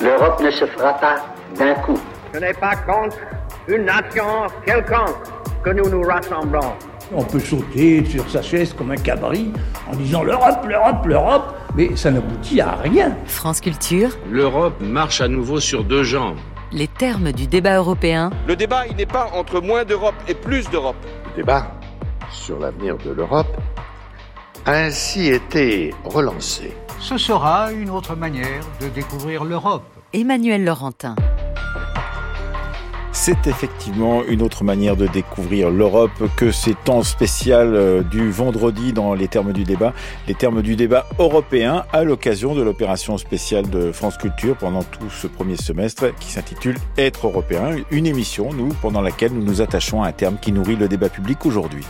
L'Europe ne se fera pas d'un coup. Ce n'est pas contre une nation quelconque que nous nous rassemblons. On peut sauter sur sa chaise comme un cabri en disant l'Europe, l'Europe, l'Europe, mais ça n'aboutit à rien. France Culture, L'Europe marche à nouveau sur deux jambes. les termes du débat européen Le débat, il n'est pas entre moins d'Europe et plus d'Europe. Le débat sur l'avenir de l'Europe a ainsi été relancé. Ce sera une autre manière de découvrir l'Europe. Emmanuel Laurentin. C'est effectivement une autre manière de découvrir l'Europe que ces temps spécial euh, du vendredi dans les termes du débat, les termes du débat européen à l'occasion de l'opération spéciale de France Culture pendant tout ce premier semestre qui s'intitule Être européen, une émission, nous, pendant laquelle nous nous attachons à un terme qui nourrit le débat public aujourd'hui.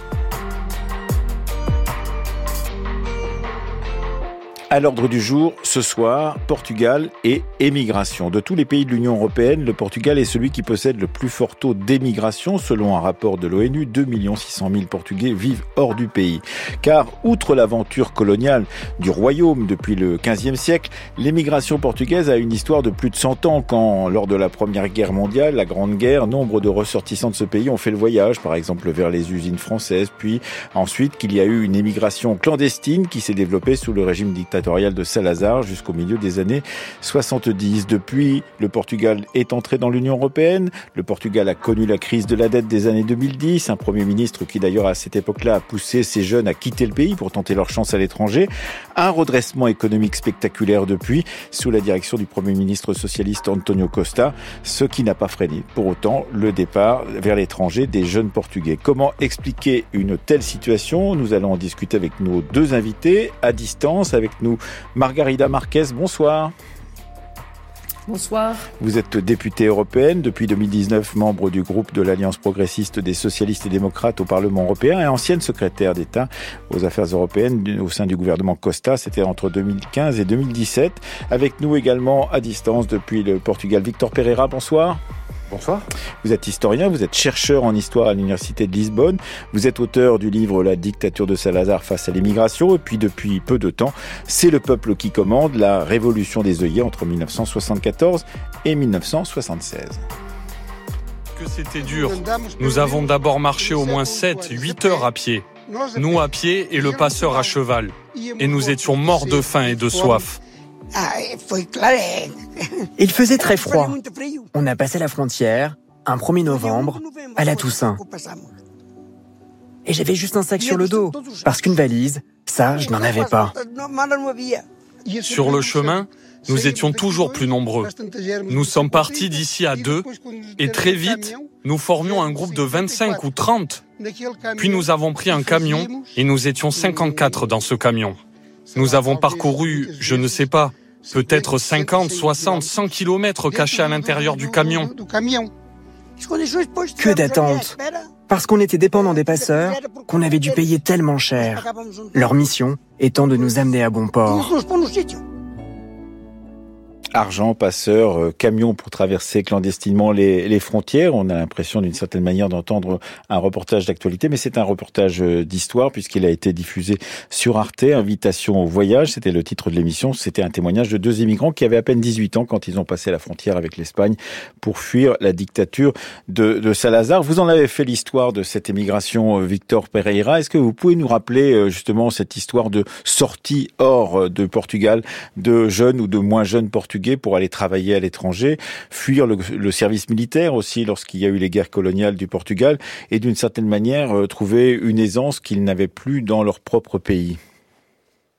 À l'ordre du jour, ce soir, Portugal et émigration. De tous les pays de l'Union européenne, le Portugal est celui qui possède le plus fort taux d'émigration. Selon un rapport de l'ONU, 2 600 000 Portugais vivent hors du pays. Car, outre l'aventure coloniale du royaume depuis le XVe siècle, l'émigration portugaise a une histoire de plus de 100 ans quand, lors de la Première Guerre mondiale, la Grande Guerre, nombre de ressortissants de ce pays ont fait le voyage, par exemple vers les usines françaises, puis ensuite qu'il y a eu une émigration clandestine qui s'est développée sous le régime dictatorial de Salazar jusqu'au milieu des années 70. Depuis, le Portugal est entré dans l'Union européenne. Le Portugal a connu la crise de la dette des années 2010. Un Premier ministre qui d'ailleurs à cette époque-là a poussé ses jeunes à quitter le pays pour tenter leur chance à l'étranger. Un redressement économique spectaculaire depuis, sous la direction du Premier ministre socialiste Antonio Costa, ce qui n'a pas freiné pour autant le départ vers l'étranger des jeunes Portugais. Comment expliquer une telle situation? Nous allons en discuter avec nos deux invités à distance, avec nous Margarida Marquez, bonsoir. Bonsoir. Vous êtes députée européenne depuis 2019, membre du groupe de l'Alliance progressiste des socialistes et démocrates au Parlement européen et ancienne secrétaire d'État aux affaires européennes au sein du gouvernement Costa. C'était entre 2015 et 2017. Avec nous également à distance depuis le Portugal, Victor Pereira. Bonsoir. Bonsoir. Vous êtes historien, vous êtes chercheur en histoire à l'Université de Lisbonne, vous êtes auteur du livre La dictature de Salazar face à l'immigration, et puis depuis peu de temps, c'est le peuple qui commande, la révolution des œillets entre 1974 et 1976. Que c'était dur. Nous avons d'abord marché au moins 7, 8 heures à pied. Nous à pied et le passeur à cheval. Et nous étions morts de faim et de soif. Il faisait très froid. On a passé la frontière, un 1er novembre, à la Toussaint. Et j'avais juste un sac sur le dos, parce qu'une valise, ça, je n'en avais pas. Sur le chemin, nous étions toujours plus nombreux. Nous sommes partis d'ici à deux, et très vite, nous formions un groupe de 25 ou 30. Puis nous avons pris un camion, et nous étions 54 dans ce camion. Nous avons parcouru, je ne sais pas, peut-être 50, 60, 100 kilomètres cachés à l'intérieur du camion. Que d'attente Parce qu'on était dépendant des passeurs, qu'on avait dû payer tellement cher. Leur mission étant de nous amener à bon port. Argent, passeur, euh, camion pour traverser clandestinement les, les frontières. On a l'impression d'une certaine manière d'entendre un reportage d'actualité, mais c'est un reportage euh, d'histoire puisqu'il a été diffusé sur Arte, Invitation au voyage. C'était le titre de l'émission. C'était un témoignage de deux immigrants qui avaient à peine 18 ans quand ils ont passé la frontière avec l'Espagne pour fuir la dictature de, de Salazar. Vous en avez fait l'histoire de cette émigration, euh, Victor Pereira. Est-ce que vous pouvez nous rappeler justement cette histoire de sortie hors de Portugal de jeunes ou de moins jeunes Portugais pour aller travailler à l'étranger, fuir le, service militaire aussi lorsqu'il y a eu les guerres coloniales du Portugal, et d'une certaine manière euh, trouver une aisance qu'ils n'avaient plus dans leur propre pays.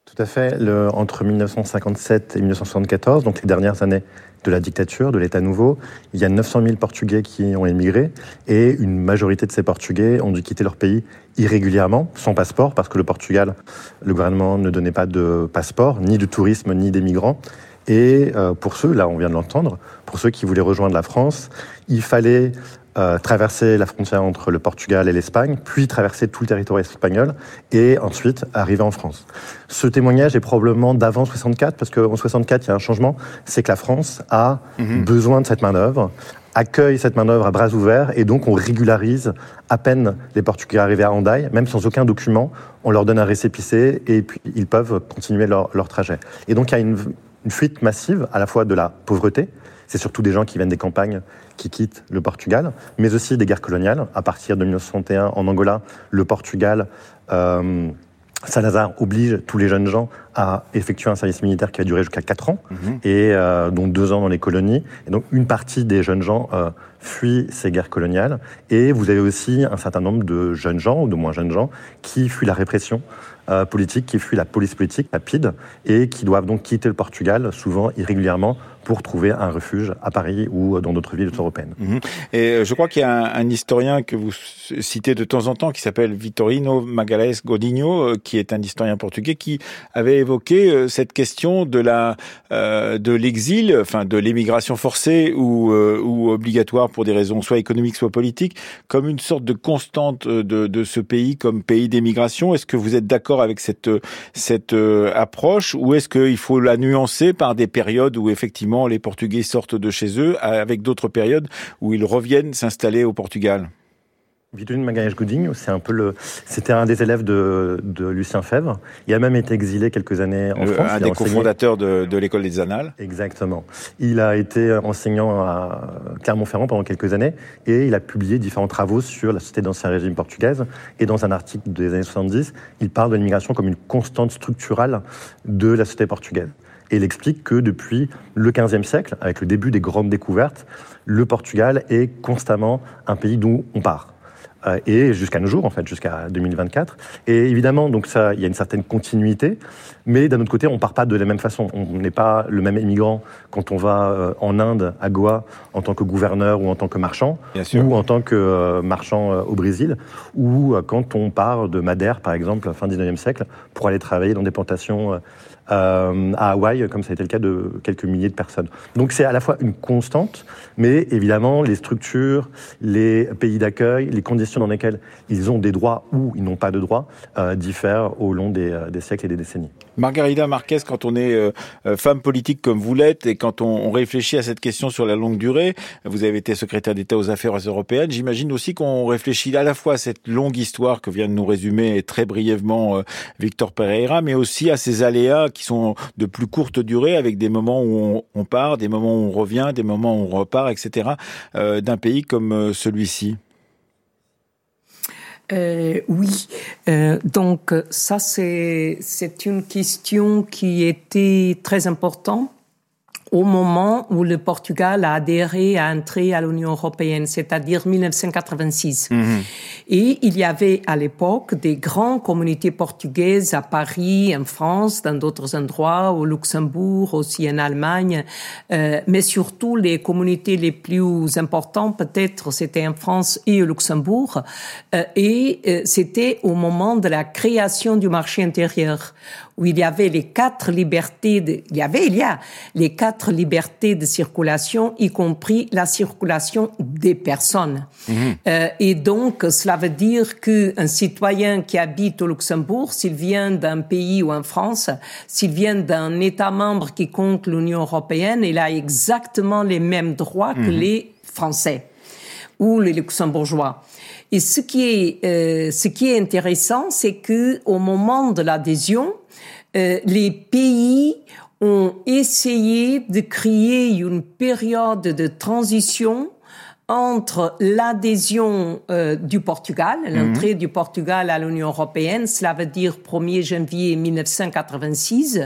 Tout à fait. Entre 1957 et 1974, donc les dernières années de la dictature, de l'État nouveau, il y a 900 000 Portugais qui ont émigré et une majorité de ces Portugais ont dû quitter leur pays irrégulièrement, sans passeport, parce que le Portugal, le gouvernement ne donnait pas de passeport, ni de tourisme, ni des migrants. Et euh, pour ceux, là on vient de l'entendre, pour ceux qui voulaient rejoindre la France, il fallait euh, traverser la frontière entre le Portugal et l'Espagne, puis traverser tout le territoire espagnol et ensuite arriver en France. Ce témoignage est probablement d'avant 64, parce qu'en 64, il y a un changement, c'est que la France a mmh. besoin de cette main-d'œuvre, accueille cette main-d'œuvre à bras ouverts et donc on régularise à peine les Portugais arrivés à Hendaye, même sans aucun document, on leur donne un récépissé et puis ils peuvent continuer leur, leur trajet. Et donc il y a une, une fuite massive à la fois de la pauvreté c'est surtout des gens qui viennent des campagnes qui quittent le Portugal, mais aussi des guerres coloniales. À partir de 1961, en Angola, le Portugal euh, Salazar oblige tous les jeunes gens à effectuer un service militaire qui va durer jusqu'à 4 ans, mhm. et euh, dont 2 ans dans les colonies. Et donc une partie des jeunes gens euh, fuient ces guerres coloniales. Et vous avez aussi un certain nombre de jeunes gens, ou de moins jeunes gens, qui fuient la répression euh, politique, qui fuient la police politique, rapide, et qui doivent donc quitter le Portugal, souvent irrégulièrement, pour trouver un refuge à Paris ou dans d'autres villes européennes. Mhm. Et euh, je crois qu'il y a un, historien que vous citez de temps en temps qui s'appelle Vitorino Magalhães Godinho, euh, qui est un historien portugais qui avait évoqué euh, cette question de la de l'exil, enfin de l'émigration forcée ou, ou obligatoire pour des raisons soit économiques soit politiques, comme une sorte de constante de, de ce pays comme pays d'émigration. Est-ce que vous êtes d'accord avec cette cette approche ou est-ce qu'il faut la nuancer par des périodes où effectivement les Portugais sortent de chez eux, avec d'autres périodes où ils reviennent s'installer au Portugal. Vitorino Magalhães Godinho, c'est un peu le, c'était un des élèves de, Lucien Fèvre. Il a même été exilé quelques années en France. Un des cofondateurs de, l'école des Annales. Exactement. Il a été enseignant à Clermont-Ferrand pendant quelques années et il a publié différents travaux sur la société d'ancien régime portugaise. Et dans un article des années 70, il parle de l'immigration comme une constante structurale de la société portugaise. Et il explique que depuis le XVe siècle, avec le début des grandes découvertes, le Portugal est constamment un pays d'où on part. Euh, et jusqu'à nos jours, en fait, jusqu'à 2024. Et évidemment, donc ça, il y a une certaine continuité, mais d'un autre côté, on part pas de la même façon. On n'est pas le même immigrant quand on va euh, en Inde, à Goa, en tant que gouverneur ou en tant que marchand, ou en tant que euh, marchand au Brésil, ou quand on part de Madère, par exemple, fin 19e siècle, pour aller travailler dans des plantations euh, à Hawaï, comme ça a été le cas de quelques milliers de personnes. Donc c'est à la fois une constante, mais évidemment les structures, les pays d'accueil, les conditions dans lesquelles ils ont des droits ou ils n'ont pas de droits euh, diffèrent au long des, euh, des, siècles et des décennies. Margarida Marquez, quand on est femme politique comme vous l'êtes et quand on, réfléchit à cette question sur la longue durée, vous avez été secrétaire d'État aux affaires européennes, j'imagine aussi qu'on réfléchit à la fois à cette longue histoire que vient de nous résumer très brièvement Victor Pereira, mais aussi à ces aléas qui sont de plus courte durée, avec des moments où on, part, des moments où on revient, des moments où on repart, etc., euh, d'un pays comme euh, celui-ci euh, oui, donc ça c'est une question qui était très importante au moment où le Portugal a adhéré à entrer à l'Union européenne, c'est-à-dire 1986. Mhm. Et il y avait à l'époque des grandes communautés portugaises à Paris, en France, dans d'autres endroits, au Luxembourg, aussi en Allemagne, euh, mais surtout les communautés les plus importantes, peut-être, c'était en France et au Luxembourg. Euh, et euh, c'était au moment de la création du marché intérieur où il y avait les quatre libertés, de, il y avait, il y a les quatre libertés de circulation, y compris la circulation des personnes. Mhm. Euh, et donc, cela veut dire qu'un citoyen qui habite au Luxembourg, s'il vient d'un pays ou en France, s'il vient d'un État membre qui compte l'Union européenne, il a exactement les mêmes droits que mhm. les Français ou les Luxembourgeois. Et ce qui est, euh, ce qui est intéressant, c'est que au moment de l'adhésion, euh, les pays ont essayé de créer une période de transition entre l'adhésion euh, du Portugal, mhm. l'entrée du Portugal à l'Union européenne, cela veut dire 1er janvier 1986,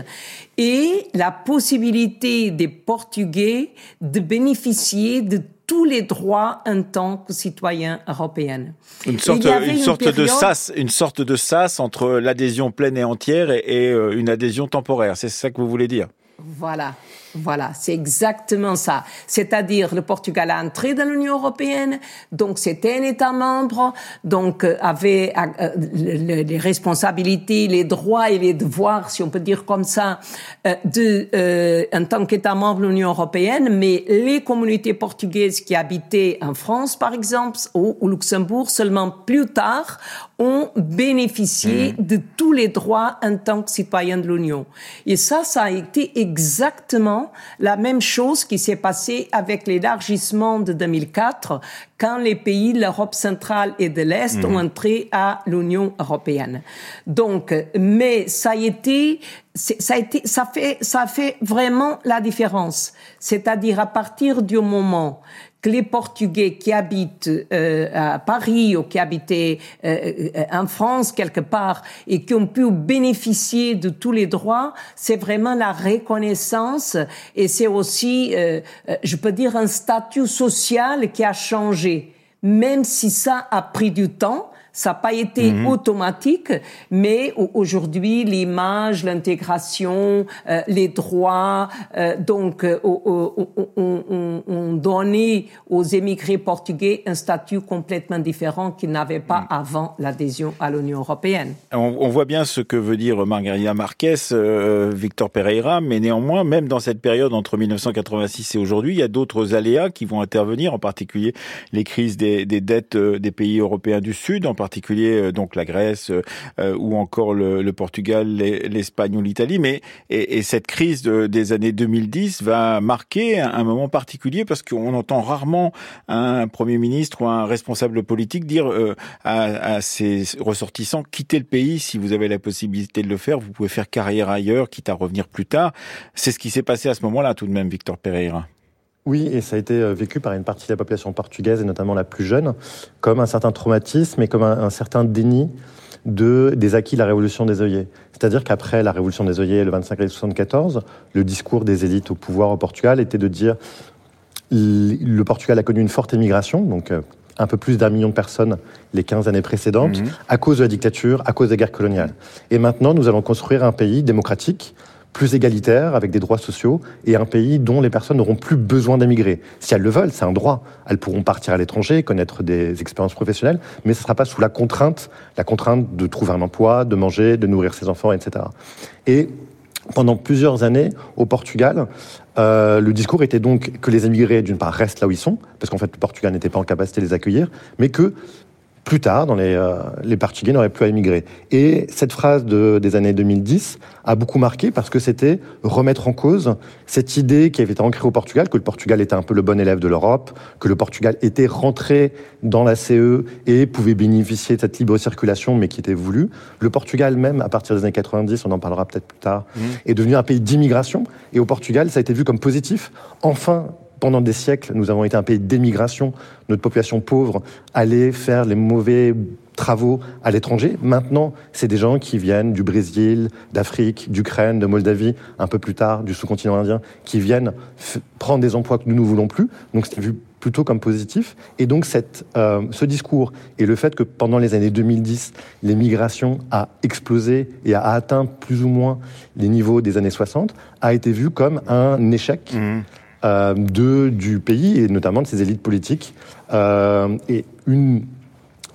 et la possibilité des Portugais de bénéficier de tous les droits en tant que citoyen européen. Une sorte, une, sorte de sas, une sorte de sas entre l'adhésion pleine et entière et, euh, une adhésion temporaire. C'est ça que vous voulez dire? Voilà. Voilà, c'est exactement ça. C'est-à-dire, le Portugal a entré dans l'Union européenne, donc c'était un État membre, donc euh, avait euh, les responsabilités, les droits et les devoirs, si on peut dire comme ça, euh, de, en tant qu'État membre de l'Union européenne. Mais les communautés portugaises qui habitaient en France, par exemple, ou au Luxembourg, seulement plus tard, ont bénéficié mmh. de tous les droits en tant que citoyens de l'Union. Et ça, ça a été exactement la même chose qui s'est passée avec l'élargissement de 2004, quand les pays de l'Europe centrale et de l'Est mmh. ont entré à l'Union européenne. Donc, mais ça a été ça a été, ça fait, ça fait vraiment la différence. C'est-à-dire à partir du moment que les Portugais qui habitent euh, à Paris ou qui habitaient euh, euh, en France quelque part et qui ont pu bénéficier de tous les droits, c'est vraiment la reconnaissance et c'est aussi, je peux dire, un statut social qui a changé, même si ça a pris du temps ça n'a pas été mhm. automatique, mais aujourd'hui, l'image, l'intégration, euh, les droits, euh, donc, euh, ont donné aux émigrés portugais un statut complètement différent qu'ils n'avaient pas mhm. avant l'adhésion à l'Union européenne. On, voit bien ce que veut dire Margarita Marquez, Victor Pereira, mais néanmoins, même dans cette période entre 1986 et aujourd'hui, il y a d'autres aléas qui vont intervenir, en particulier les crises des, des dettes des pays européens du Sud, en particulier particulier euh, donc la Grèce euh, ou encore le, Portugal, l'Espagne ou l'Italie. Mais et, cette crise des années 2010 va marquer un, moment particulier parce qu'on entend rarement un premier ministre ou un responsable politique dire euh, à, ses ressortissants quittez le pays si vous avez la possibilité de le faire. Vous pouvez faire carrière ailleurs, quitte à revenir plus tard. C'est ce qui s'est passé à ce moment-là tout de même, Victor Pereira. Oui, et ça a été euh, vécu par une partie de la population portugaise, et notamment la plus jeune, comme un certain traumatisme et comme un, certain déni de, des acquis de la révolution des œillets. C'est-à-dire qu'après la révolution des œillets, le 25 avril 74, le discours des élites au pouvoir au Portugal était de dire le Portugal a connu une forte émigration, donc euh, un peu plus d'un million de personnes les 15 années précédentes, mhm. à cause de la dictature, à cause des guerres coloniales. Et maintenant, nous allons construire un pays démocratique plus égalitaire, avec des droits sociaux, et un pays dont les personnes n'auront plus besoin d'émigrer. Si elles le veulent, c'est un droit. Elles pourront partir à l'étranger, connaître des expériences professionnelles, mais ce ne sera pas sous la contrainte, la contrainte de trouver un emploi, de manger, de nourrir ses enfants, etc. Et pendant plusieurs années, au Portugal, euh, le discours était donc que les émigrés, d'une part, restent là où ils sont, parce qu'en fait, le Portugal n'était pas en capacité de les accueillir, mais que plus tard, dans les, euh, les Portugais n'auraient plus à émigrer. Et cette phrase de, des années 2010 a beaucoup marqué parce que c'était remettre en cause cette idée qui avait été ancrée au Portugal, que le Portugal était un peu le bon élève de l'Europe, que le Portugal était rentré dans la CE et pouvait bénéficier de cette libre circulation, mais qui était voulue. Le Portugal même, à partir des années 90, on en parlera peut-être plus tard, mmh. est devenu un pays d'immigration. Et au Portugal, ça a été vu comme positif. Enfin, pendant des siècles, nous avons été un pays d'émigration. Notre population pauvre allait faire les mauvais travaux à l'étranger. Maintenant, c'est des gens qui viennent du Brésil, d'Afrique, d'Ukraine, de Moldavie, un peu plus tard du sous-continent indien, qui viennent prendre des emplois que nous ne voulons plus. Donc c'est vu plutôt comme positif. Et donc euh, ce discours et le fait que pendant les années 2010, l'émigration a explosé et a atteint plus ou moins les niveaux des années 60, a été vu comme un échec. Mmh. Euh, de, du pays et notamment de ses élites politiques. Euh, et une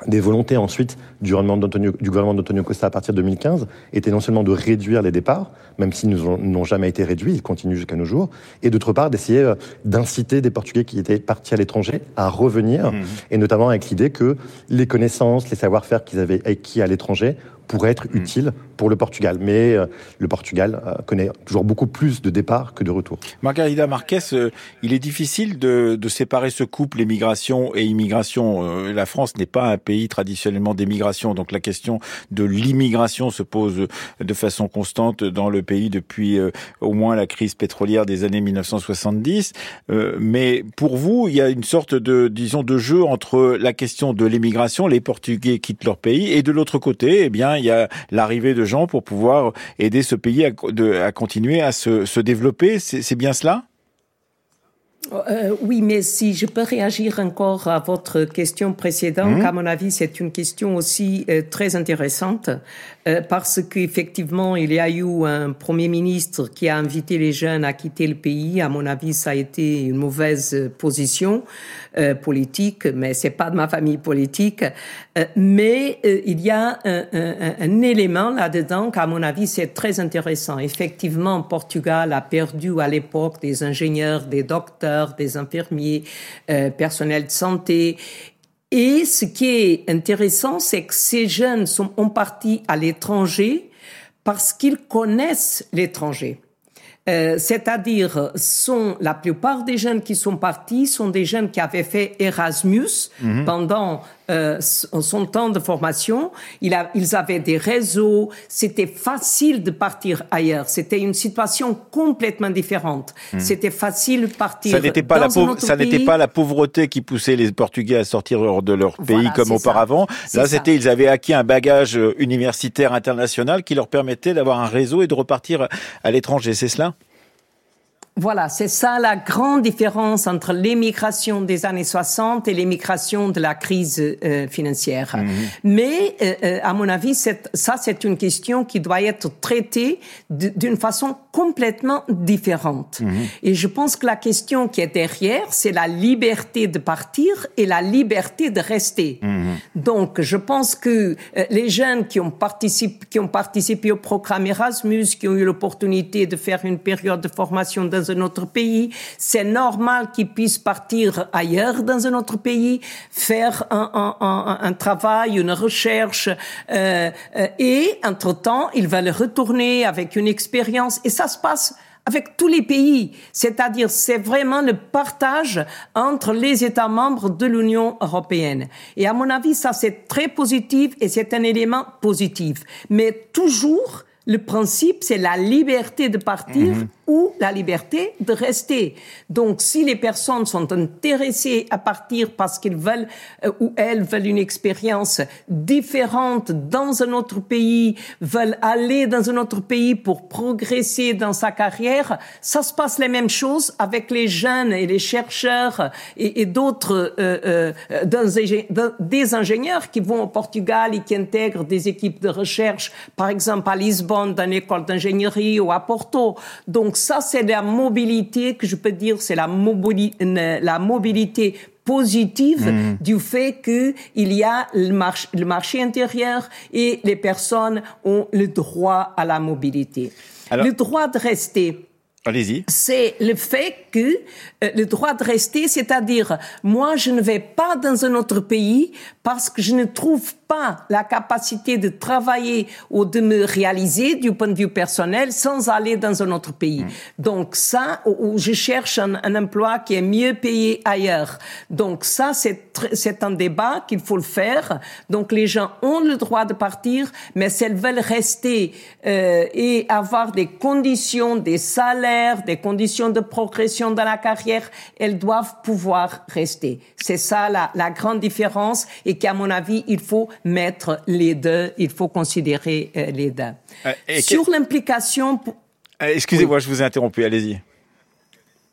des volontés ensuite du gouvernement d'Antonio Costa à partir de 2015 était non seulement de réduire les départs, même s'ils n'ont jamais été réduits, ils continuent jusqu'à nos jours, et d'autre part d'essayer euh, d'inciter des Portugais qui étaient partis à l'étranger à revenir, mmh. et notamment avec l'idée que les connaissances, les savoir-faire qu'ils avaient acquis à l'étranger pourrait être hmm. utile pour le Portugal. Mais euh, le Portugal euh, connaît toujours beaucoup plus de départs que de retours. Margarida Marquez, euh, il est difficile de, de, séparer ce couple émigration et immigration. la France n'est pas un pays traditionnellement d'émigration, donc la question de l'immigration se pose de façon constante dans le pays depuis au moins la crise pétrolière des années 1970. mais pour vous, il y a une sorte de, disons, de jeu entre la question de l'immigration, les Portugais quittent leur pays, et de l'autre côté, eh bien, il y a l'arrivée de gens pour pouvoir aider ce pays à, continuer à se développer. C'est bien cela? Euh, oui, mais si je peux réagir encore à votre question précédente, mmh. à mon avis, c'est une question aussi euh, très intéressante euh, parce qu'effectivement, il y a eu un premier ministre qui a invité les jeunes à quitter le pays. À mon avis, ça a été une mauvaise position euh, politique, mais c'est pas de ma famille politique. Euh, mais il y a un, un, un élément là-dedans qu'à mon avis, c'est très intéressant. Effectivement, Portugal a perdu à l'époque des ingénieurs, des docteurs des infirmiers, euh, personnel de santé. Et ce qui est intéressant, c'est que ces jeunes sont en partie à l'étranger parce qu'ils connaissent l'étranger. Euh, c'est-à-dire, sont la plupart des jeunes qui sont partis sont des jeunes qui avaient fait Erasmus mhm. pendant euh, son temps de formation, il a, ils avaient des réseaux, c'était facile de partir ailleurs. C'était une situation complètement différente. Hmm. C'était facile de partir. Ça n'était pas dans la pauvre, ça n'était pas la pauvreté qui poussait les Portugais à sortir hors de leur pays Voilà, comme ça. auparavant. Là, c'était, ils avaient acquis un bagage euh, universitaire international qui leur permettait d'avoir un réseau et de repartir à l'étranger. C'est cela? Voilà, c'est ça la grande différence entre l'émigration des années 60 et l'émigration de la crise euh, financière. Mais, euh, euh, à mon avis, c'est- ça, c'est une question qui doit être traitée d'une façon complètement différente. Et je pense que la question qui est derrière, c'est la liberté de partir et la liberté de rester. Donc, je pense que euh, les jeunes qui ont, participé, qui ont participé au programme Erasmus, qui ont eu l'opportunité de faire une période de formation dans un autre pays, c'est normal qu'ils puissent partir ailleurs dans un autre pays, faire un, un, un, un travail, une recherche, euh, euh, et entre-temps, ils veulent retourner avec une expérience. Et ça se passe avec tous les pays. C'est-à-dire, c'est vraiment le partage entre les États membres de l'Union européenne. Et à mon avis, ça, c'est très positif et c'est un élément positif. Mais toujours, le principe, c'est la liberté de partir ou la liberté de rester. Donc, si les personnes sont intéressées à partir parce qu'ils veulent euh, ou elles veulent une expérience différente dans un autre pays, veulent aller dans un autre pays pour progresser dans sa carrière, ça se passe les mêmes choses avec les jeunes et les chercheurs et, d'autres euh, euh, des ingénieurs qui vont au Portugal et qui intègrent des équipes de recherche, par exemple à Lisbonne, dans l'école d'ingénierie ou à Porto. Donc ça, c'est la mobilité que je peux dire, c'est la, mobili- la mobilité positive Mhm. du fait que il y a le, march- le marché intérieur et les personnes ont le droit à la mobilité. Alors- le droit de rester Allez-y. c'est le fait que euh, le droit de rester, c'est-à-dire moi je ne vais pas dans un autre pays parce que je ne trouve pas la capacité de travailler ou de me réaliser du point de vue personnel sans aller dans un autre pays. Donc ça, ou je cherche un, un emploi qui est mieux payé ailleurs. Donc ça, c'est un débat qu'il faut le faire. Donc les gens ont le droit de partir, mais s'ils veulent rester euh, et avoir des conditions, des salaires, des conditions de progression dans la carrière, elles doivent pouvoir rester. C'est ça la, la grande différence et qu'à mon avis, il faut mettre les deux, il faut considérer euh, les deux. Euh, et Sur l'implication... pour- Euh, Excusez-moi, je vous ai interrompu. Allez-y.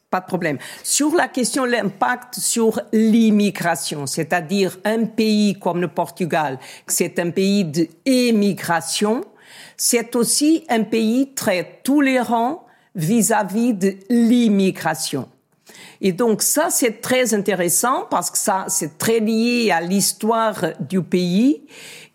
Pas de problème. Sur la question de l'impact sur l'immigration, c'est-à-dire un pays comme le Portugal, c'est un pays d'émigration, c'est aussi un pays très tolérant vis-à-vis de l'immigration. Et donc ça, c'est très intéressant parce que ça, c'est très lié à l'histoire du pays.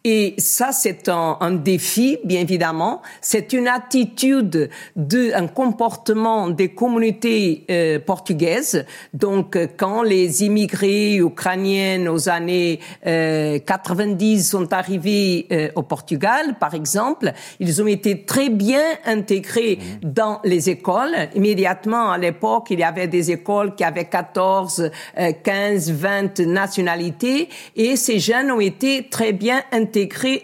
Et ça, c'est un, un défi, bien évidemment. C'est une attitude de, un comportement des communautés euh, portugaises. Donc, euh, quand les immigrés ukrainiens aux années euh, 90 sont arrivés euh, au Portugal, par exemple, ils ont été très bien intégrés dans les écoles. Immédiatement, à l'époque, il y avait des écoles qui avaient 14, euh, 15, 20 nationalités et ces jeunes ont été très bien intégrés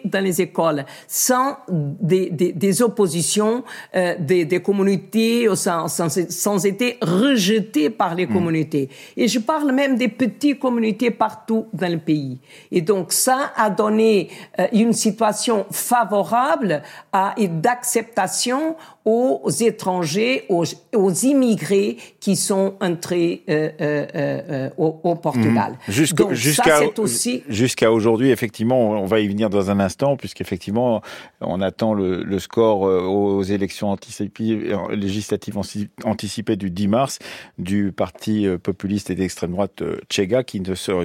dans les écoles sans des, des, des oppositions euh, des, des communautés, sans, sans, sans être rejetés par les communautés. Et je parle même des petites communautés partout dans le pays. Et donc ça a donné euh, une situation favorable à, et d'acceptation aux étrangers, aux, aux immigrés qui sont entrés euh, euh, euh, au, au Portugal. Mmh. Jusqu'à aussi aujourd'hui, effectivement, on va y venir dans un instant, puisqu'effectivement, on attend le, le score aux élections anticipées, législatives anti- anticipées du 10 mars du parti populiste et d'extrême droite Tchega, qui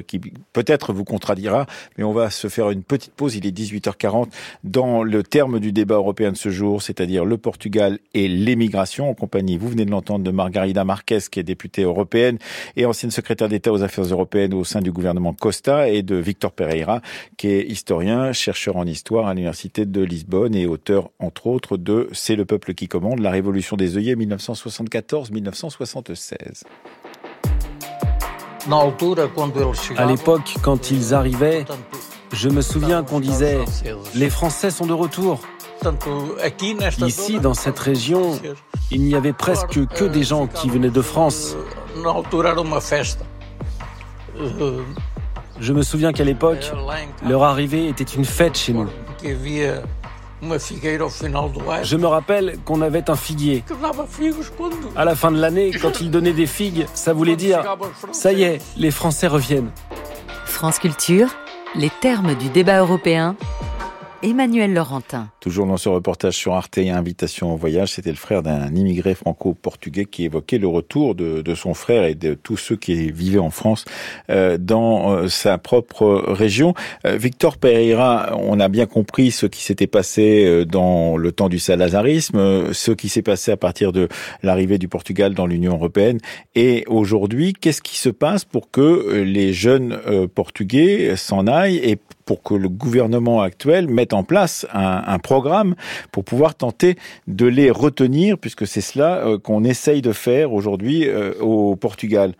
qui peut-être vous contradira, mais on va se faire une petite pause. Il est 18h40 dans le terme du débat européen de ce jour, c'est-à-dire le Portugal et l'émigration, en compagnie, vous venez de l'entendre, de Margarida Marquez, qui est députée européenne et ancienne secrétaire d'État aux affaires européennes au sein du gouvernement Costa, et de Victor Pereira, qui est historien, chercheur en histoire à l'université de Lisbonne et auteur, entre autres, de C'est le peuple qui commande, la révolution des œillets 1974-1976. À l'époque, quand ils arrivaient, je me souviens qu'on disait ⁇ Les Français sont de retour ⁇ Ici, dans cette région, il n'y avait presque que des gens qui venaient de France. Je me souviens qu'à l'époque, leur arrivée était une fête chez nous. Je me rappelle qu'on avait un figuier. À la fin de l'année, quand ils donnaient des figues, ça voulait dire ⁇ ça y est, les Français reviennent ⁇ France Culture, les termes du débat européen Emmanuel Laurentin. Toujours dans ce reportage sur Arte et Invitation au voyage, c'était le frère d'un immigré franco-portugais qui évoquait le retour de, son frère et de tous ceux qui vivaient en France euh, dans euh, sa propre région. Euh, Victor Pereira, on a bien compris ce qui s'était passé dans le temps du salazarisme, ce qui s'est passé à partir de l'arrivée du Portugal dans l'Union européenne. Et aujourd'hui, qu'est-ce qui se passe pour que les jeunes portugais s'en aillent et pour que le gouvernement actuel mette en place un, programme pour pouvoir tenter de les retenir, puisque c'est cela euh, qu'on essaye de faire aujourd'hui euh, au Portugal.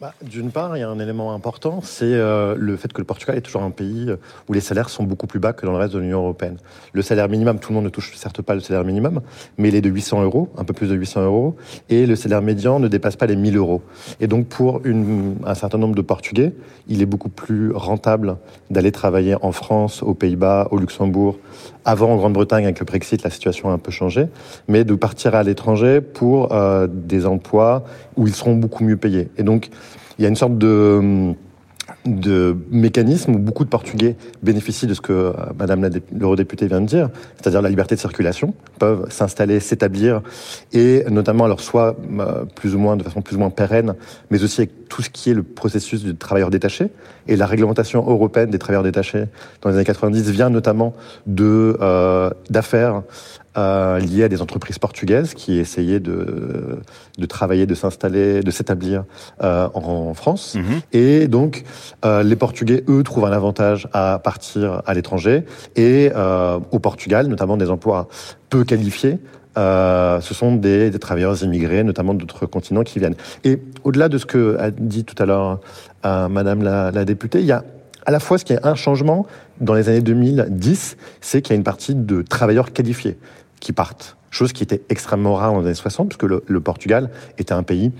Bah, d'une part, il y a un élément important, c'est euh, le fait que le Portugal est toujours un pays où les salaires sont beaucoup plus bas que dans le reste de l'Union européenne. Le salaire minimum, tout le monde ne touche certes pas le salaire minimum, mais il est de 800 euros, un peu plus de 800 euros, et le salaire médian ne dépasse pas les 1000 euros. Et donc pour un certain nombre de Portugais, il est beaucoup plus rentable d'aller travailler en France, aux Pays-Bas, au Luxembourg, avant en Grande-Bretagne avec le Brexit, la situation a un peu changé, mais de partir à l'étranger pour euh, des emplois où ils seront beaucoup mieux payés. Et donc il y a une sorte de de où beaucoup de Portugais bénéficient de ce que euh, Madame l'eurodéputée vient de dire, c'est-à-dire la liberté de circulation, peuvent s'installer, s'établir, et notamment alors soit euh, plus ou moins de façon plus ou moins pérenne, mais aussi tout ce qui est le processus du travailleur détaché et la réglementation européenne des travailleurs détachés dans les années 90 vient notamment de euh, d'affaires euh, liées à des entreprises portugaises qui essayaient de, de travailler, de s'installer, de s'établir euh, en, France. Mhm. Et donc, euh, les Portugais, eux, trouvent un avantage à partir à l'étranger. Et euh, au Portugal, notamment des emplois peu qualifiés, euh, ce sont des, travailleurs immigrés, notamment d'autres continents, qui viennent. Et au-delà de ce que a dit tout à l'heure euh, Madame la, députée, il y a à la fois ce qui est un changement dans les années 2010, c'est qu'il y a une partie de travailleurs qualifiés qui partent. Chose qui était extrêmement rare dans les années 60, puisque le Portugal était un pays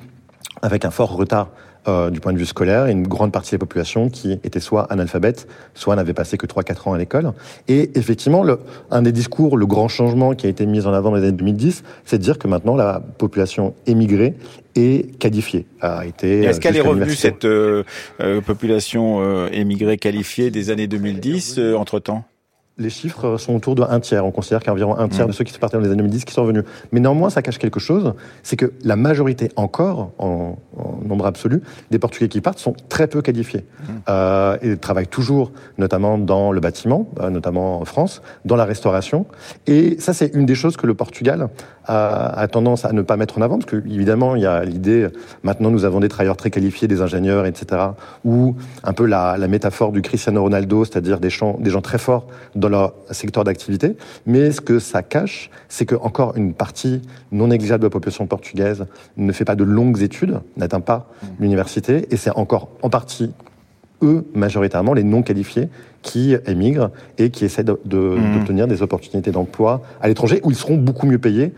avec un fort retard euh, du point de vue scolaire, et une grande partie de la population qui était soit analphabète, soit n'avait passé que 3-4 ans à l'école. Et effectivement, le, un des discours, le grand changement qui a été mis en avant dans les années 2010, c'est de dire que maintenant la population émigrée est qualifiée. A été Est-ce qu'elle est revenue cette euh, euh, population euh, émigrée qualifiée des années 2010 euh, entre-temps? Les chiffres sont autour de un tiers. On considère qu'il y a environ un tiers mmh. de ceux qui sont partis dans les années 2010 qui sont revenus. Mais néanmoins, ça cache quelque chose, c'est que la majorité encore, en, en, nombre absolu, des Portugais qui partent sont très peu qualifiés. Mmh. Euh, et travaillent toujours, notamment dans le bâtiment, euh, notamment en France, dans la restauration. Et ça, c'est une des choses que le Portugal a, a, tendance à ne pas mettre en avant, parce que évidemment, il y a l'idée, maintenant nous avons des travailleurs très qualifiés, des ingénieurs, etc., ou un peu la, la métaphore du Cristiano Ronaldo, c'est-à-dire des, des gens très forts dans dans leur secteur d'activité. Mais ce que ça cache, c'est que encore une partie non négligeable de la population portugaise ne fait pas de longues études, n'atteint pas mmh. l'université, et c'est encore en partie eux, majoritairement, les non qualifiés, qui émigrent et qui essaient mmh. d'obtenir de, des opportunités d'emploi à l'étranger où ils seront beaucoup mieux payés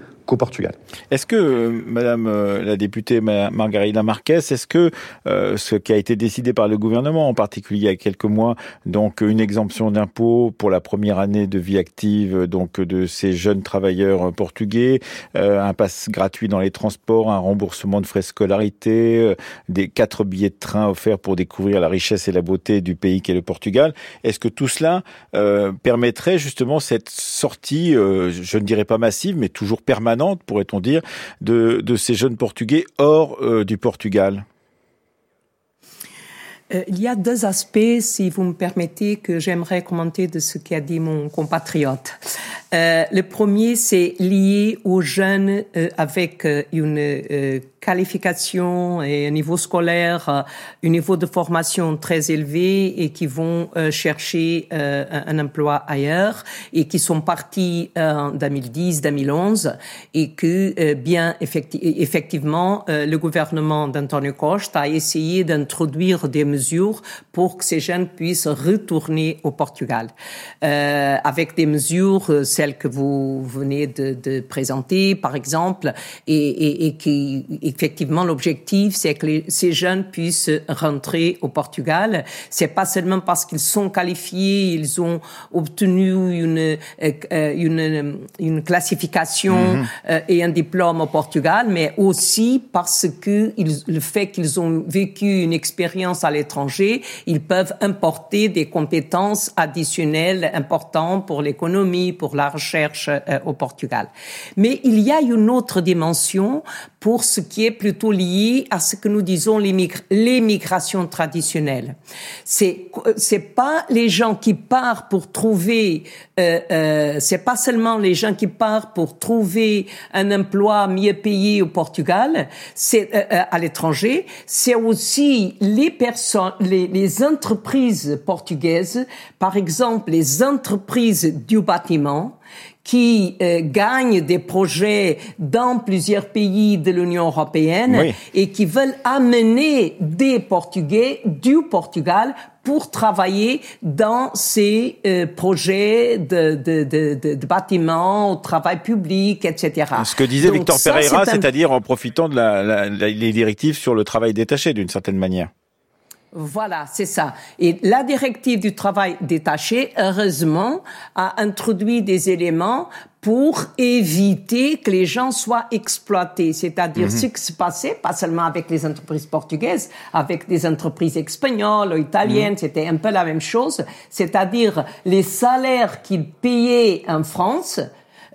Est-ce que, euh, Madame euh, la députée Margarida Marquez, est-ce que euh, ce qui a été décidé par le gouvernement, en particulier il y a quelques mois, donc une exemption d'impôt pour la première année de vie active donc de ces jeunes travailleurs portugais, un pass gratuit dans les transports, un remboursement de frais de scolarité, des quatre billets de train offerts pour découvrir la richesse et la beauté du pays qu'est le Portugal, est-ce que tout cela permettrait justement cette sortie, je ne dirais pas massive, mais toujours permanente pourrait-on dire, de, ces jeunes Portugais hors euh, du Portugal? Euh, il y a deux aspects, si vous me permettez, que j'aimerais commenter de ce qu'a dit mon compatriote. Euh, le premier, c'est lié aux jeunes euh, avec euh, une qualification et un niveau scolaire, un niveau de formation très élevé et qui vont chercher un, emploi ailleurs et qui sont partis en 2010-2011 et que bien effectivement le gouvernement d'Antonio Costa a essayé d'introduire des mesures pour que ces jeunes puissent retourner au Portugal. Avec des mesures celles que vous venez de, de présenter, par exemple, et, et, et qui, effectivement, l'objectif, c'est que les, ces jeunes puissent rentrer au Portugal. C'est pas seulement parce qu'ils sont qualifiés, ils ont obtenu une, euh, une, une classification mm -hmm. et un diplôme au Portugal, mais aussi parce que ils, le fait qu'ils ont vécu une expérience à l'étranger, ils peuvent importer des compétences additionnelles importantes pour l'économie, pour la recherche euh, au Portugal. Mais il y a une autre dimension pour ce qui est plutôt lié à ce que nous disons l'émigration traditionnelle. C'est c'est pas les gens qui partent pour trouver, euh, euh, c'est pas seulement les gens qui partent pour trouver un emploi mieux payé au Portugal, c'est euh, euh à l'étranger, c'est aussi les personnes, les, les entreprises portugaises, par exemple les entreprises du bâtiment qui euh, gagnent des projets dans plusieurs pays de l'Union européenne oui. et qui veulent amener des Portugais du Portugal pour travailler dans ces euh, projets de, de, de, de, bâtiments, au travail public, etc. Ce que disait Donc, Victor ça, Pereira, c'est-à-dire un... en profitant de la, la, la, les directives sur le travail détaché d'une certaine manière. Voilà, c'est ça. Et la directive du travail détaché, heureusement, a introduit des éléments pour éviter que les gens soient exploités. C'est-à-dire -hmm. ce qui se passait, pas seulement avec les entreprises portugaises, avec des entreprises espagnoles ou italiennes, -hmm. c'était un peu la même chose. C'est-à-dire les salaires qu'ils payaient en France,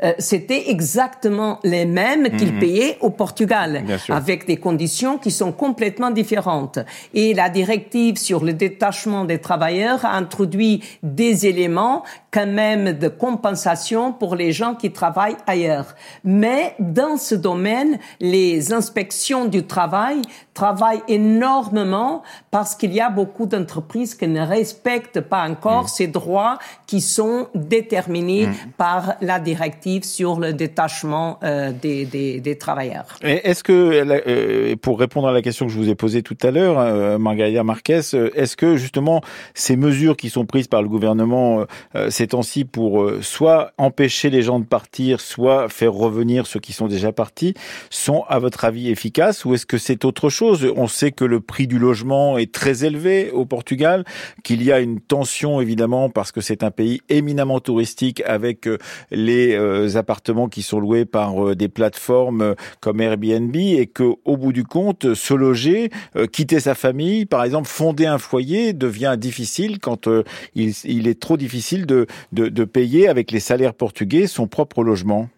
euh, c'était exactement les mêmes qu'ils mmh. payaient au Portugal, avec des conditions qui sont complètement différentes. Et la directive sur le détachement des travailleurs a introduit des éléments quand même de compensation pour les gens qui travaillent ailleurs. Mais dans ce domaine, les inspections du travail travaillent énormément parce qu'il y a beaucoup d'entreprises qui ne respectent pas encore mmh. ces droits qui sont déterminés mmh. par la directive sur le détachement euh, des, des, des, travailleurs. Est-ce que, euh, pour répondre à la question que je vous ai posée tout à l'heure, euh, Margarita Marquez, est-ce que justement ces mesures qui sont prises par le gouvernement euh, ces temps-ci pour euh, soit empêcher les gens de partir, soit faire revenir ceux qui sont déjà partis, sont à votre avis efficaces ou est-ce que c'est autre chose on sait que le prix du logement est très élevé au Portugal, qu'il y a une tension évidemment parce que c'est un pays éminemment touristique avec euh, les euh, appartements qui sont loués par euh, des plateformes comme Airbnb et que au bout du compte, se loger, quitter sa famille, par exemple fonder un foyer devient difficile quand il, est trop difficile de payer avec les salaires portugais son propre logement.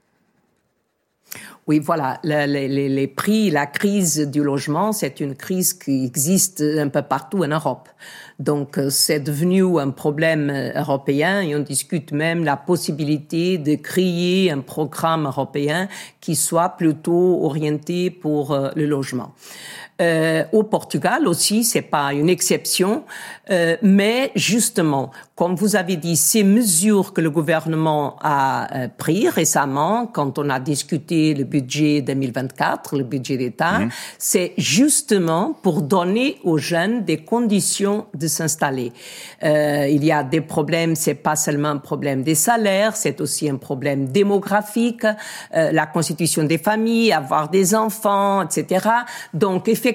Oui, voilà, les, prix, la crise du logement, c'est une crise qui existe un peu partout en Europe. Donc, euh, c'est devenu un problème euh, européen et on discute même la possibilité de créer un programme européen qui soit plutôt orienté pour euh, le logement. Euh, au Portugal aussi, c'est pas une exception, euh, mais justement, comme vous avez dit, ces mesures que le gouvernement a euh, pris récemment, quand on a discuté le budget 2024, le budget d'État, mmh. c'est justement pour donner aux jeunes des conditions de s'installer. Euh, il y a des problèmes, c'est pas seulement un problème des salaires, c'est aussi un problème démographique, euh, la constitution des familles, avoir des enfants, etc. Donc effectivement,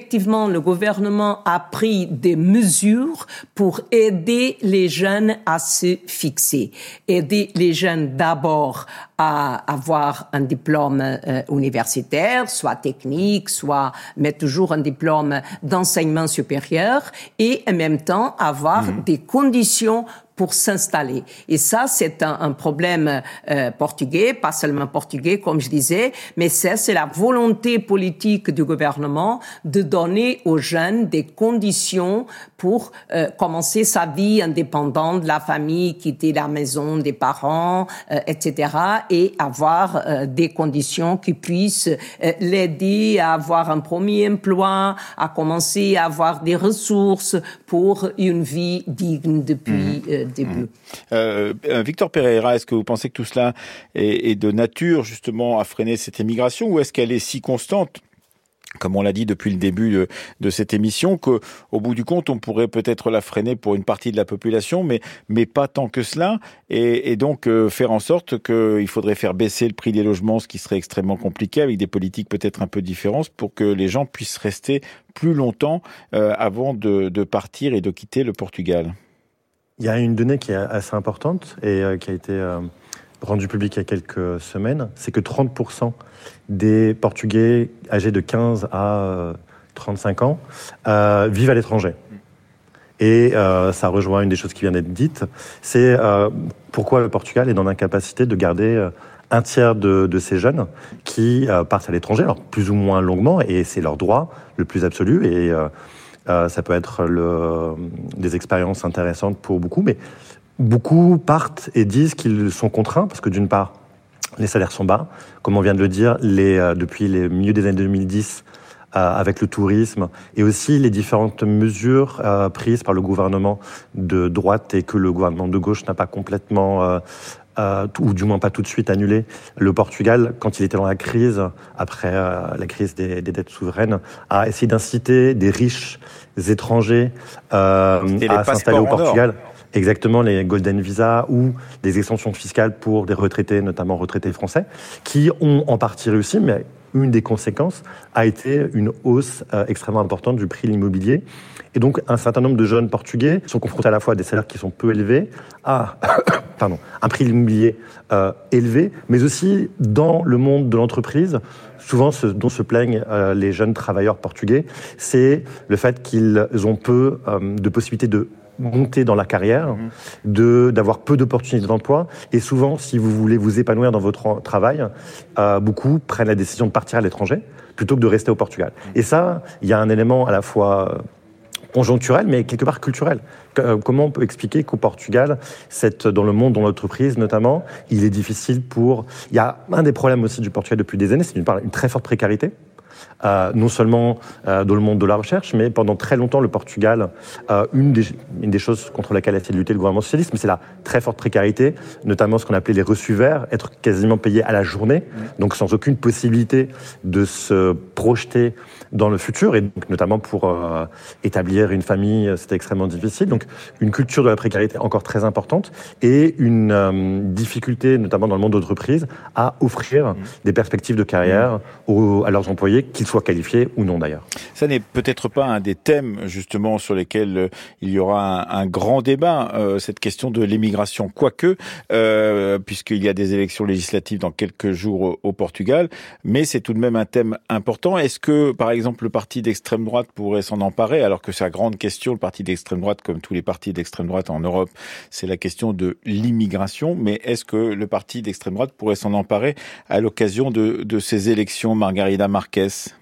le gouvernement a pris des mesures pour aider les jeunes à se fixer, aider les jeunes d'abord à avoir un diplôme euh, universitaire, soit technique, soit, mais toujours un diplôme d'enseignement supérieur, et en même temps avoir mmh. des conditions pour s'installer. Et ça, c'est un, un, problème euh, portugais, pas seulement portugais, comme je disais, mais ça, c'est la volonté politique du gouvernement de donner aux jeunes des conditions pour euh, commencer sa vie indépendante de la famille, quitter la maison des parents, euh, etc., et avoir euh, des conditions qui puissent euh, l'aider à avoir un premier emploi, à commencer à avoir des ressources pour une vie digne depuis mmh. le début. Mmh. Euh, Victor Pereira, est-ce que vous pensez que tout cela est, est de nature justement à freiner cette émigration ou est-ce qu'elle est si constante comme on l'a dit depuis le début de, cette émission, qu'au bout du compte, on pourrait peut-être la freiner pour une partie de la population, mais, mais pas tant que cela, et, et donc euh, faire en sorte qu'il faudrait faire baisser le prix des logements, ce qui serait extrêmement compliqué, avec des politiques peut-être un peu différentes, pour que les gens puissent rester plus longtemps euh, avant de, de partir et de quitter le Portugal. Il y a une donnée qui est assez importante et euh, qui a été euh, rendue publique il y a quelques semaines, c'est que 30% des Portugais âgés de 15 à 35 ans euh, vivent à l'étranger. Et euh, ça rejoint une des choses qui vient d'être dite, c'est euh, pourquoi le Portugal est dans l'incapacité de garder euh, un tiers de, de, ces jeunes qui euh, partent à l'étranger, alors plus ou moins longuement, et c'est leur droit le plus absolu. Et euh, ça peut être des expériences intéressantes pour beaucoup, mais beaucoup partent et disent qu'ils sont contraints, parce que d'une part, les salaires sont bas. Comme on vient de le dire, les, euh, depuis les milieux des années 2010, euh, avec le tourisme et aussi les différentes mesures euh, prises par le gouvernement de droite et que le gouvernement de gauche n'a pas complètement euh, euh, ou du moins pas tout de suite annulé. Le Portugal, quand il était dans la crise, après euh, la crise des, des, dettes souveraines, a essayé d'inciter des riches étrangers euh, à s'installer au Portugal. Or. Exactement, les Golden Visa ou des extensions fiscales pour des retraités, notamment retraités français, qui ont en partie réussi, mais une des conséquences a été une hausse euh, extrêmement importante du prix de l'immobilier. Et donc, un certain nombre de jeunes portugais sont confrontés à la fois à des salaires qui sont peu élevés, à pardon, un prix de l'immobilier euh, élevé, mais aussi dans le monde de l'entreprise, souvent ce dont se plaignent euh, les jeunes travailleurs portugais, c'est le fait qu'ils ont peu de possibilités de monter dans la carrière, mmh. de d'avoir peu d'opportunités d'emploi. Et souvent, si vous voulez vous épanouir dans votre travail, euh, beaucoup prennent la décision de partir à l'étranger plutôt que de rester au Portugal. Mmh. Et ça, il y a un élément à la fois conjoncturel, mais quelque part culturel. Comment on peut expliquer qu'au Portugal, cette, dans le monde, dans l'entreprise notamment, il est difficile pour... Il y a un des problèmes aussi du Portugal depuis des années, c'est part une très forte précarité. Euh, non seulement euh, dans le monde de la recherche, mais pendant très longtemps, le Portugal, euh, une, des, une des choses contre laquelle a essayé de lutter le gouvernement socialiste, c'est la très forte précarité, notamment ce qu'on appelait les reçus verts, être quasiment payé à la journée, donc sans aucune possibilité de se projeter dans le futur, et donc notamment pour établir une famille, c'était extrêmement difficile. Donc une culture de la précarité encore très importante et une difficulté, notamment dans le monde d'entreprise, à offrir mmh. des perspectives de carrière mmh. aux, à leurs employés, qu'ils soient qualifiés ou non d'ailleurs. Ça n'est peut-être pas un des thèmes justement sur lesquels euh, il y aura un, grand débat, euh, cette question de l'immigration, quoique, euh, puisqu'il y a des élections législatives dans quelques jours au, Portugal, mais c'est tout de même un thème important. Est-ce que, par exemple, le parti d'extrême droite pourrait s'en emparer, alors que la grande question, le parti d'extrême droite, comme tous les partis d'extrême droite en Europe, c'est la question de l'immigration. Mais est-ce que le parti d'extrême droite pourrait s'en emparer à l'occasion de, de ces élections, Margarida Marquez?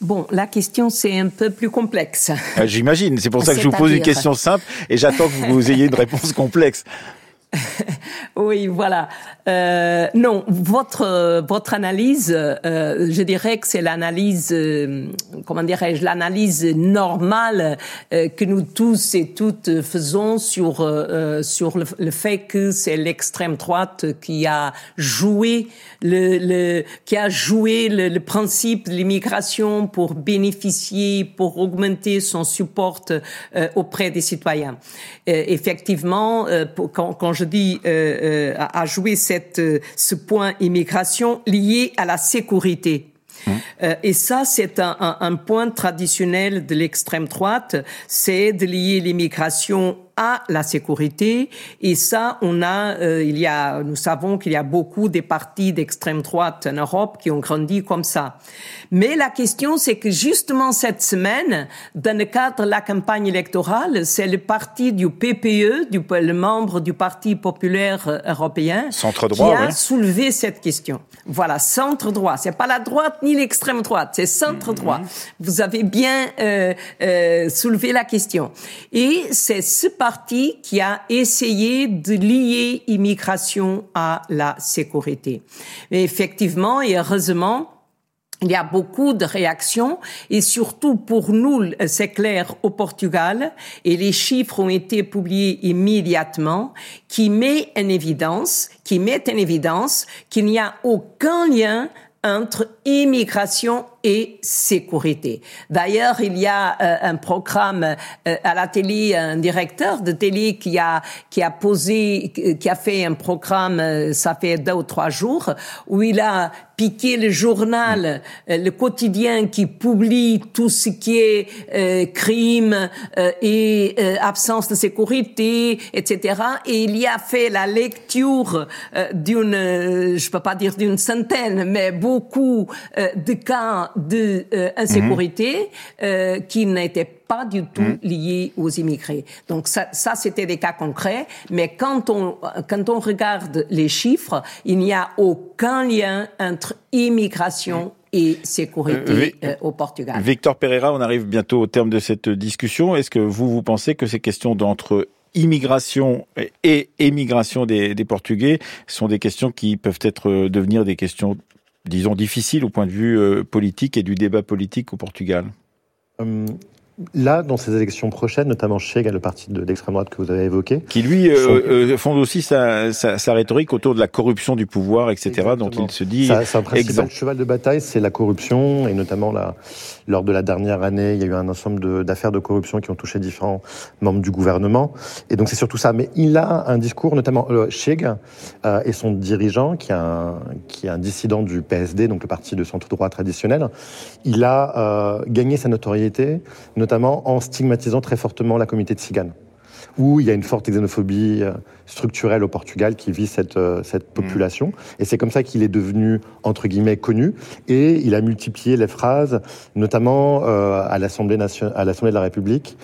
Bon, la question c'est un peu plus complexe. Ah, J'imagine, c'est pour ça que je vous pose une question simple et j'attends que vous ayez une réponse complexe. oui, voilà. Euh, non, votre votre analyse, euh, je dirais que c'est l'analyse, euh, comment dirais-je, l'analyse normale euh, que nous tous et toutes faisons sur euh, sur le, fait que c'est l'extrême droite qui a joué le, le qui a joué le, le principe de l'immigration pour bénéficier, pour augmenter son support euh, auprès des citoyens. effectivement, pour, quand, quand je dis à jouer cette cette, euh, ce point immigration lié à la sécurité. Mmh. Euh, et ça, c'est un, un, un, point traditionnel de l'extrême droite, c'est de lier l'immigration à la sécurité. Et ça, on a, euh, il y a, nous savons qu'il y a beaucoup des partis d'extrême droite en Europe qui ont grandi comme ça. Mais la question, c'est que justement cette semaine, dans le cadre de la campagne électorale, c'est le parti du PPE, du, le membre du Parti populaire européen, centre droit, qui a soulevé cette question. Voilà, centre droit. C'est pas la droite ni l'extrême droite, c'est centre droit. Vous avez bien euh, euh, soulevé la question. Et c'est ce parti qui a essayé de lier immigration à la sécurité. Mais effectivement et heureusement, il y a beaucoup de réactions et surtout pour nous, c'est clair, au Portugal, et les chiffres ont été publiés immédiatement, qui met en évidence, qui met en évidence qu'il n'y a aucun lien entre immigration et sécurité. D'ailleurs, il y a euh, un programme euh, à la télé, un directeur de télé qui a qui a posé, qui a fait un programme, euh, ça fait deux ou trois jours, où il a piqué le journal, le quotidien qui publie tout ce qui est crime et absence de sécurité, etc. Et il y a fait la lecture d'une, je peux pas dire d'une centaine, mais beaucoup de cas de euh, insécurité euh, qui n'étaient pas du tout mhm. liés aux immigrés. Donc ça, ça c'était des cas concrets, mais quand on quand on regarde les chiffres, il n'y a aucun lien entre immigration et sécurité euh, au Portugal. Victor Pereira, on arrive bientôt au terme de cette discussion. Est-ce que vous, vous pensez que ces questions d'entre immigration et émigration des, des, Portugais sont des questions qui peuvent être devenir des questions disons, difficile au point de vue euh, politique et du débat politique au Portugal hum, Là, dans ces élections prochaines, notamment chez le parti de l'extrême droite que vous avez évoqué, qui lui euh, euh, fonde aussi sa, sa, sa, rhétorique autour de la corruption du pouvoir, etc. Exactement. dont il se dit. C'est un principal cheval de bataille, c'est la corruption et notamment la, lors de la dernière année, il y a eu un ensemble d'affaires de, corruption qui ont touché différents membres du gouvernement. Et donc c'est surtout ça. Mais il a un discours, notamment euh, Cheg euh, et son dirigeant, qui est, un, qui est un dissident du PSD, donc le parti de centre droit traditionnel. Il a euh, gagné sa notoriété, notamment en stigmatisant très fortement la communauté de Tzigane où il y a une forte xénophobie euh, structurelle au Portugal qui vit cette, euh, cette mm. population. Et c'est comme ça qu'il est devenu, entre guillemets, connu. Et il a multiplié les phrases, notamment euh, à l'Assemblée à l'Assemblée de la République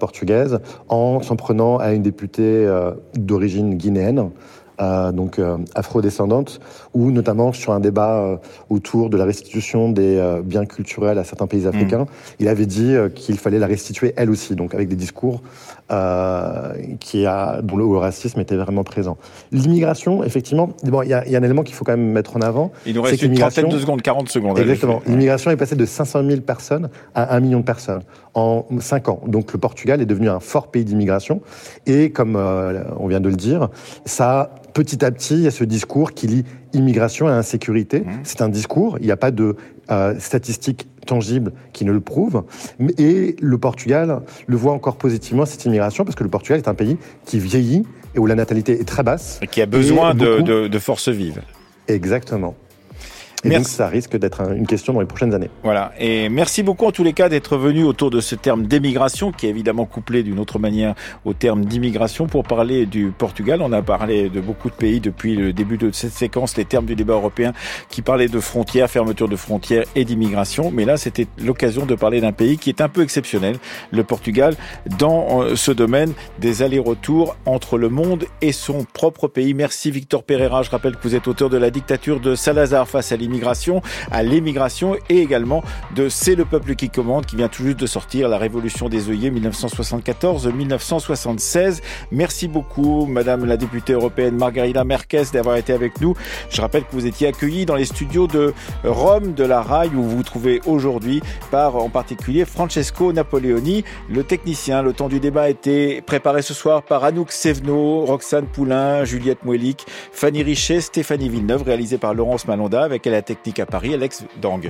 portugaise, en s'en prenant à une députée d'origine guinéenne. Euh, donc euh, afro-descendante, ou notamment sur un débat euh, autour de la restitution des biens culturels à certains pays africains, mm. il avait dit qu'il fallait la restituer elle aussi, donc avec des discours qui a, dont le, racisme était vraiment présent. L'immigration, effectivement, bon, il y, a, y a un élément qu'il faut quand même mettre en avant. Il nous reste une trentaine de secondes, 40 secondes. Exactement. L'immigration est passée de 500 000 personnes à 1 million de personnes en 5 ans. Donc le Portugal est devenu un fort pays d'immigration. Et comme on vient de le dire, ça petit à petit, il y a ce discours qui lie immigration et insécurité. Mmh. C'est un discours, il n'y a pas de euh, statistiques tangibles qui ne le prouvent. Et le Portugal le voit encore positivement, cette immigration, parce que le Portugal est un pays qui vieillit et où la natalité est très basse. Et qui a besoin de, de, de forces vives. Exactement. Et merci. donc ça risque d'être une question dans les prochaines années. Voilà. Et merci beaucoup en tous les cas d'être venu autour de ce terme d'émigration qui est évidemment couplé d'une autre manière au terme d'immigration pour parler du Portugal. On a parlé de beaucoup de pays depuis le début de cette séquence, les termes du débat européen qui parlaient de frontières, fermeture de frontières et d'immigration. Mais là, c'était l'occasion de parler d'un pays qui est un peu exceptionnel, le Portugal, dans euh, ce domaine des allers-retours entre le monde et son propre pays. Merci Victor Pereira. Je rappelle que vous êtes auteur de la dictature de Salazar face à l'immigration l'immigration, à l'émigration et également de C'est le peuple qui commande qui vient tout juste de sortir la révolution des œillets 1974-1976. Merci beaucoup madame la députée européenne Margarida Merquez d'avoir été avec nous. Je rappelle que vous étiez accueillie dans les studios de Rome de la RAI où vous vous trouvez aujourd'hui par en particulier Francesco Napoleoni, le technicien. Le temps du débat a été préparé ce soir par Anouk Sevno, Roxane Poulain, Juliette Mouelik, Fanny Richet, Stéphanie Villeneuve, réalisé par Laurence Malonda avec elle technique à Paris, Alex Dang.